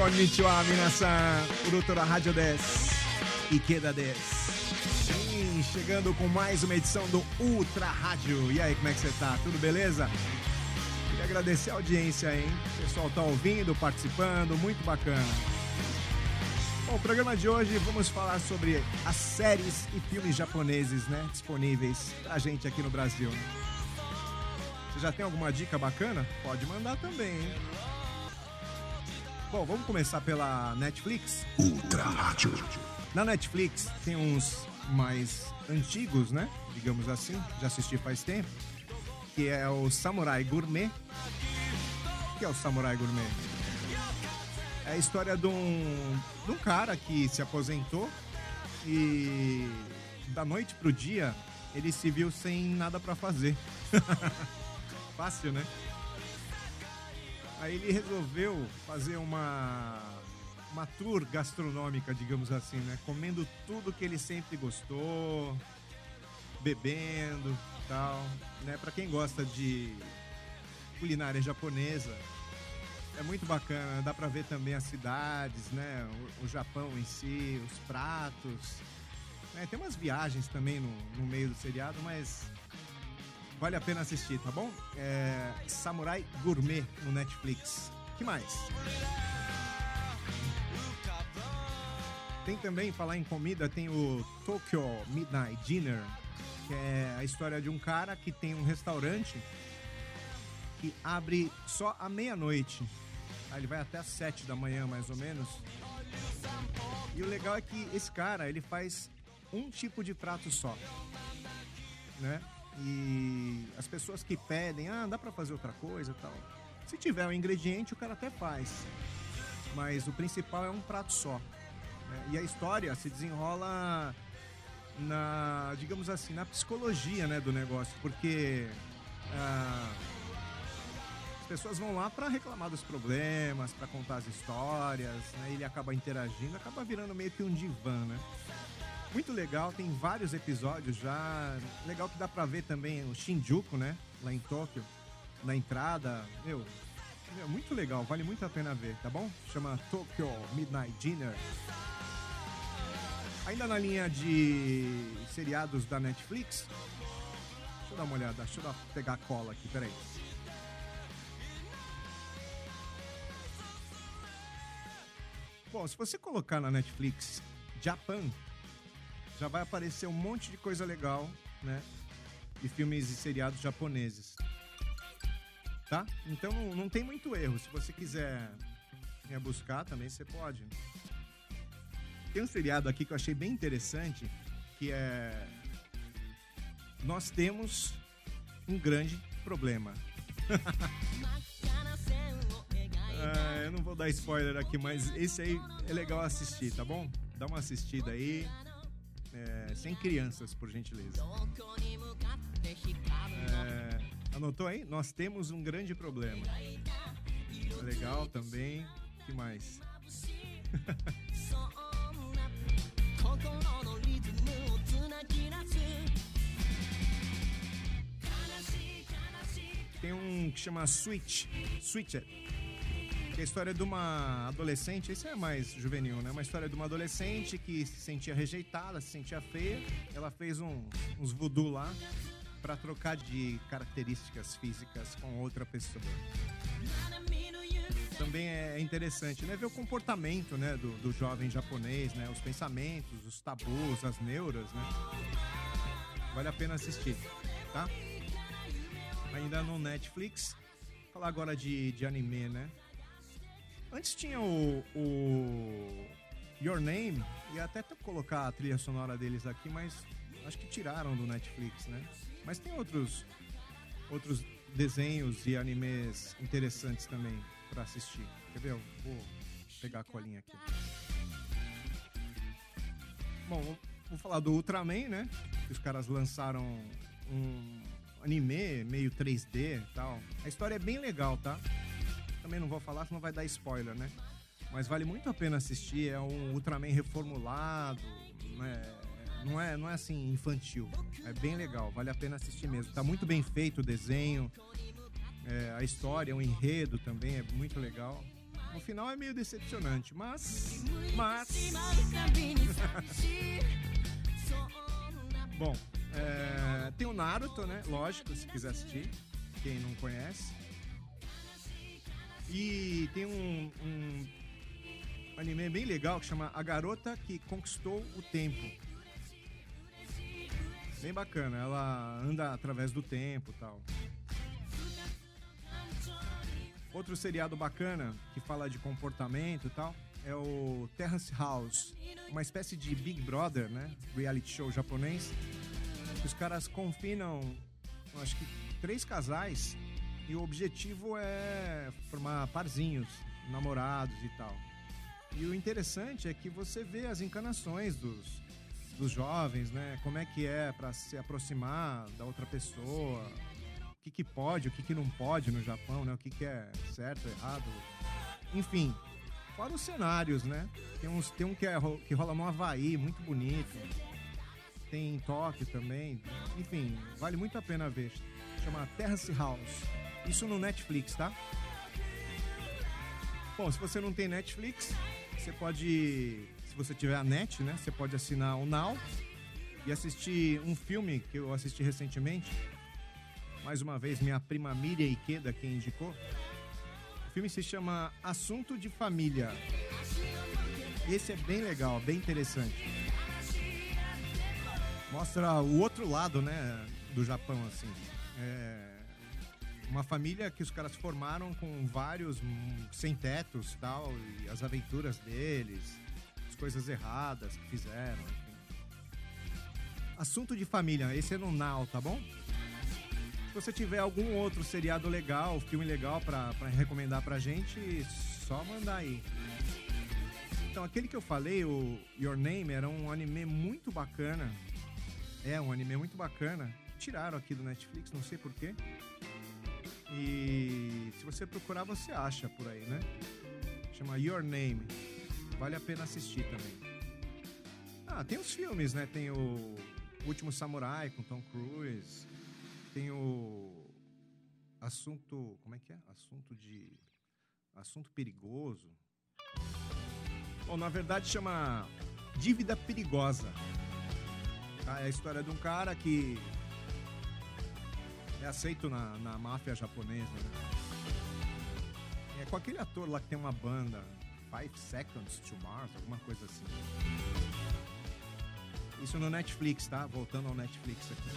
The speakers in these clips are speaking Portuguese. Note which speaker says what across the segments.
Speaker 1: Konnichiwa, minasan. Urutora Rádio 10. Ikeda 10. Sim, chegando com mais uma edição do Ultra Rádio. E aí, como é que você tá? Tudo beleza? Queria agradecer a audiência, hein? O pessoal tá ouvindo, participando, muito bacana. Bom, o programa de hoje vamos falar sobre as séries e filmes japoneses, né? Disponíveis pra gente aqui no Brasil. Você já tem alguma dica bacana? Pode mandar também, hein? Bom, vamos começar pela Netflix.
Speaker 2: Ultra Rádio.
Speaker 1: Na Netflix tem uns mais antigos, né? Digamos assim, já assisti faz tempo. Que é o Samurai Gourmet. O que é o Samurai Gourmet? É a história de um, de um cara que se aposentou e da noite pro dia ele se viu sem nada pra fazer. Fácil, né? Aí ele resolveu fazer uma uma tour gastronômica, digamos assim, né? Comendo tudo que ele sempre gostou, bebendo, tal, né? Para quem gosta de culinária japonesa, é muito bacana, dá para ver também as cidades, né? O, o Japão em si, os pratos. né? Tem umas viagens também no, no meio do seriado, mas vale a pena assistir, tá bom? É Samurai Gourmet no Netflix. que mais? Tem também, falar em comida, tem o Tokyo Midnight Dinner, que é a história de um cara que tem um restaurante que abre só à meia-noite. Ele vai até às sete da manhã, mais ou menos. E o legal é que esse cara, ele faz um tipo de prato só, né? E as pessoas que pedem, ah, dá pra fazer outra coisa tal. Se tiver um ingrediente, o cara até faz. Mas o principal é um prato só. né? E a história se desenrola na, digamos assim, na psicologia, né, do negócio, porque ah, as pessoas vão lá para reclamar dos problemas, para contar as histórias, né? Ele acaba interagindo, acaba virando meio que um divã, né? Muito legal, tem vários episódios já. Legal que dá pra ver também o Shinjuku, né? Lá em Tóquio, na entrada. Meu, meu, muito legal, vale muito a pena ver, tá bom? Chama Tokyo Midnight Dinner. Ainda na linha de seriados da Netflix. Deixa eu dar uma olhada, deixa eu pegar a cola aqui, peraí. Bom, se você colocar na Netflix Japan, já vai aparecer um monte de coisa legal, né? De filmes e seriados japoneses. Tá? Então não, não tem muito erro. Se você quiser né, buscar também, você pode. Tem um seriado aqui que eu achei bem interessante, que é. Nós temos um grande problema. Ah, eu não vou dar spoiler aqui, mas esse aí é legal assistir, tá bom? Dá uma assistida aí. É, sem crianças, por gentileza. É, anotou aí? Nós temos um grande problema. É legal também. Que mais? Tem um que chama Switch. Switcher. Que é a história de uma adolescente, esse é mais juvenil, né? Uma história de uma adolescente que se sentia rejeitada, se sentia feia. Ela fez um- uns voodoo lá pra trocar de características físicas com outra pessoa. Também é interessante, né? Ver o comportamento, né? Do, do jovem japonês, né? Os pensamentos, os tabus, as neuras, né? Vale a pena assistir, tá? Ainda no Netflix. Falar agora de, de anime, né? Antes tinha o, o Your Name, e até colocar a trilha sonora deles aqui, mas acho que tiraram do Netflix, né? Mas tem outros outros desenhos e animes interessantes também pra assistir. Quer ver? Eu vou pegar a colinha aqui. Bom, vou- vou falar do Ultraman, né? Que os caras lançaram um anime meio 3D e tal. A história é bem legal, tá? Também não vou falar, senão vai dar spoiler, né? Mas vale muito a pena assistir. É um Ultraman reformulado, né? Não é, não é assim infantil. É bem legal, vale a pena assistir mesmo. Tá muito bem feito o desenho, é, a história, o enredo também é muito legal. No final é meio decepcionante, mas. Mas. Bom, é, tem o Naruto, né? Lógico, se quiser assistir. Quem não conhece. E tem um, um anime bem legal que chama A Garota que Conquistou o Tempo. Bem bacana, ela anda através do tempo tal. Outro seriado bacana que fala de comportamento e tal é o Terrace House, uma espécie de Big Brother, né? Reality show japonês. Os caras confinam, acho que três casais e o objetivo é formar parzinhos, namorados e tal. E o interessante é que você vê as encarnações dos, dos jovens, né? Como é que é para se aproximar da outra pessoa, o que, que pode, o que, que não pode no Japão, né? O que, que é certo, errado. Enfim, fora os cenários, né? Tem, uns, tem um que, é, que rola no Havaí, muito bonito. Tem em Tóquio também. Enfim, vale muito a pena ver. Chama Terrace House. Isso no Netflix, tá? Bom, se você não tem Netflix, você pode. Se você tiver a net, né? Você pode assinar o Now e assistir um filme que eu assisti recentemente mais uma vez minha prima Miriam Ikeda quem indicou. O filme se chama Assunto de Família. Esse é bem legal, bem interessante. Mostra o outro lado, né, do Japão, assim. É uma família que os caras formaram com vários hum, sem tetos tal, e as aventuras deles, as coisas erradas que fizeram, enfim. Assunto de família, esse é no Now, tá bom? Se você tiver algum outro seriado legal, filme legal para recomendar pra gente, só mandar aí. Então, aquele que eu falei, o Your Name, era um anime muito bacana. É, um anime muito bacana. Tiraram aqui do Netflix, não sei porquê. E se você procurar, você acha por aí, né? Chama Your Name. Vale a pena assistir também. Ah, tem os filmes, né? Tem o Último Samurai com Tom Cruise. Tem o assunto, como é que é? Assunto de assunto perigoso. Bom, na verdade chama dívida perigosa. Ah, é a história de um cara que é aceito na, na máfia japonesa, né? É com aquele ator lá que tem uma banda, Five Seconds to Mars, alguma coisa assim. Isso no Netflix, tá? Voltando ao Netflix aqui.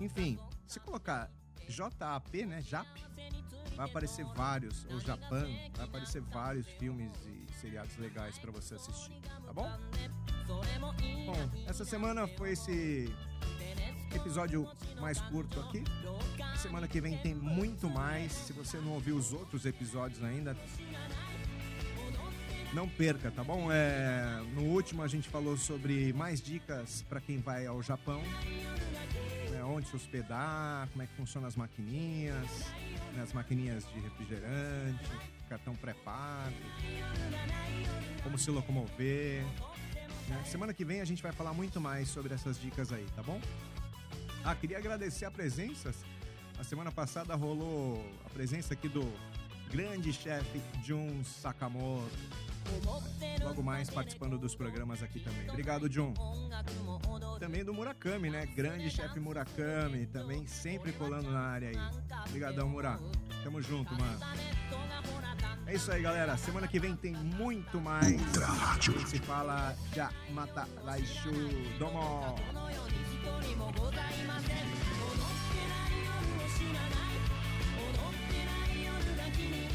Speaker 1: Enfim, se colocar JAP, né? JAP, vai aparecer vários, ou Japan, vai aparecer vários filmes e seriados legais para você assistir, tá bom? Bom, essa semana foi esse episódio mais curto aqui. Semana que vem tem muito mais. Se você não ouviu os outros episódios ainda, não perca, tá bom? É, no último a gente falou sobre mais dicas para quem vai ao Japão onde se hospedar, como é que funcionam as maquininhas, né, as maquininhas de refrigerante, cartão pré-pago, como se locomover. Né? Semana que vem a gente vai falar muito mais sobre essas dicas aí, tá bom? Ah, queria agradecer a presença. A semana passada rolou a presença aqui do grande chefe Jun Sakamoto. Logo mais participando dos programas aqui também. Obrigado, Jun também do Murakami, né? Grande chefe Murakami, também sempre colando na área aí. Obrigadão, Murak. Tamo junto, mano. É isso aí, galera. Semana que vem tem muito mais. Ultra Rádio. Se fala já, mata, laishu, domo. 君